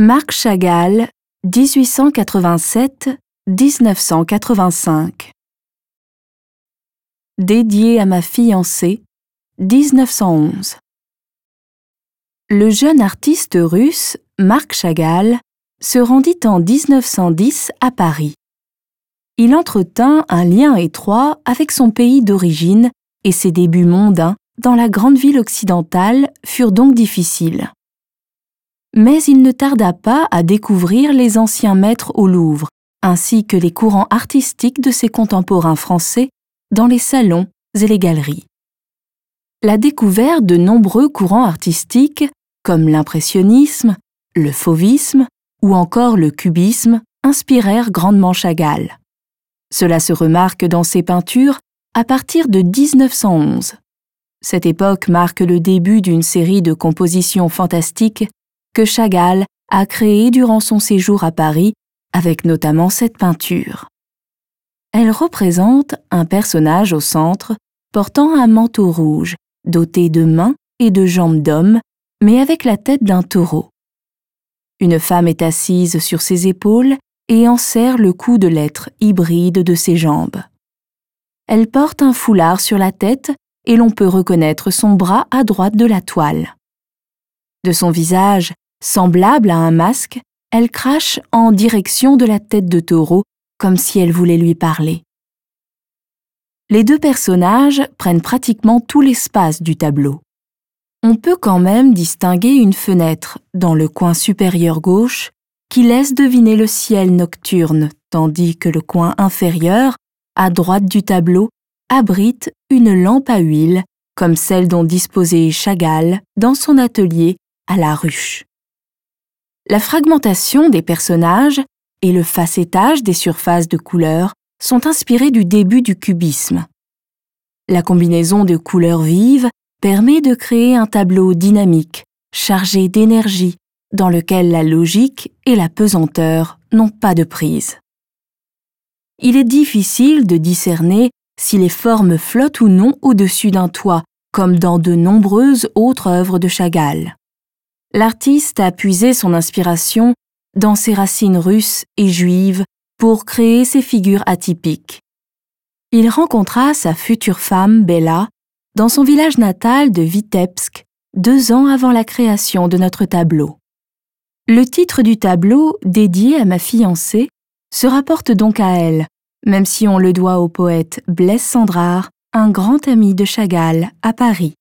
Marc Chagall, 1887-1985. Dédié à ma fiancée, 1911. Le jeune artiste russe Marc Chagall se rendit en 1910 à Paris. Il entretint un lien étroit avec son pays d'origine et ses débuts mondains dans la grande ville occidentale furent donc difficiles mais il ne tarda pas à découvrir les anciens maîtres au Louvre, ainsi que les courants artistiques de ses contemporains français dans les salons et les galeries. La découverte de nombreux courants artistiques, comme l'impressionnisme, le fauvisme ou encore le cubisme, inspirèrent grandement Chagall. Cela se remarque dans ses peintures à partir de 1911. Cette époque marque le début d'une série de compositions fantastiques que Chagall a créé durant son séjour à Paris, avec notamment cette peinture. Elle représente un personnage au centre portant un manteau rouge, doté de mains et de jambes d'homme, mais avec la tête d'un taureau. Une femme est assise sur ses épaules et enserre le cou de l'être hybride de ses jambes. Elle porte un foulard sur la tête et l'on peut reconnaître son bras à droite de la toile. De son visage, Semblable à un masque, elle crache en direction de la tête de taureau, comme si elle voulait lui parler. Les deux personnages prennent pratiquement tout l'espace du tableau. On peut quand même distinguer une fenêtre dans le coin supérieur gauche qui laisse deviner le ciel nocturne, tandis que le coin inférieur, à droite du tableau, abrite une lampe à huile comme celle dont disposait Chagall dans son atelier à la ruche la fragmentation des personnages et le facettage des surfaces de couleurs sont inspirés du début du cubisme. La combinaison de couleurs vives permet de créer un tableau dynamique, chargé d'énergie, dans lequel la logique et la pesanteur n'ont pas de prise. Il est difficile de discerner si les formes flottent ou non au-dessus d'un toit, comme dans de nombreuses autres œuvres de Chagall l'artiste a puisé son inspiration dans ses racines russes et juives pour créer ses figures atypiques. Il rencontra sa future femme, Bella, dans son village natal de Vitebsk, deux ans avant la création de notre tableau. Le titre du tableau, dédié à ma fiancée, se rapporte donc à elle, même si on le doit au poète Blaise Sandrard, un grand ami de Chagall à Paris.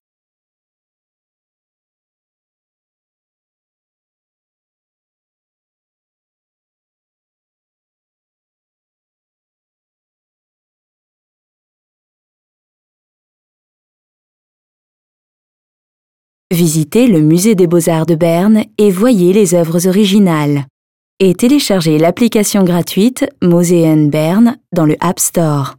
Visitez le musée des beaux-arts de Berne et voyez les œuvres originales. Et téléchargez l'application gratuite Moseen Berne dans le App Store.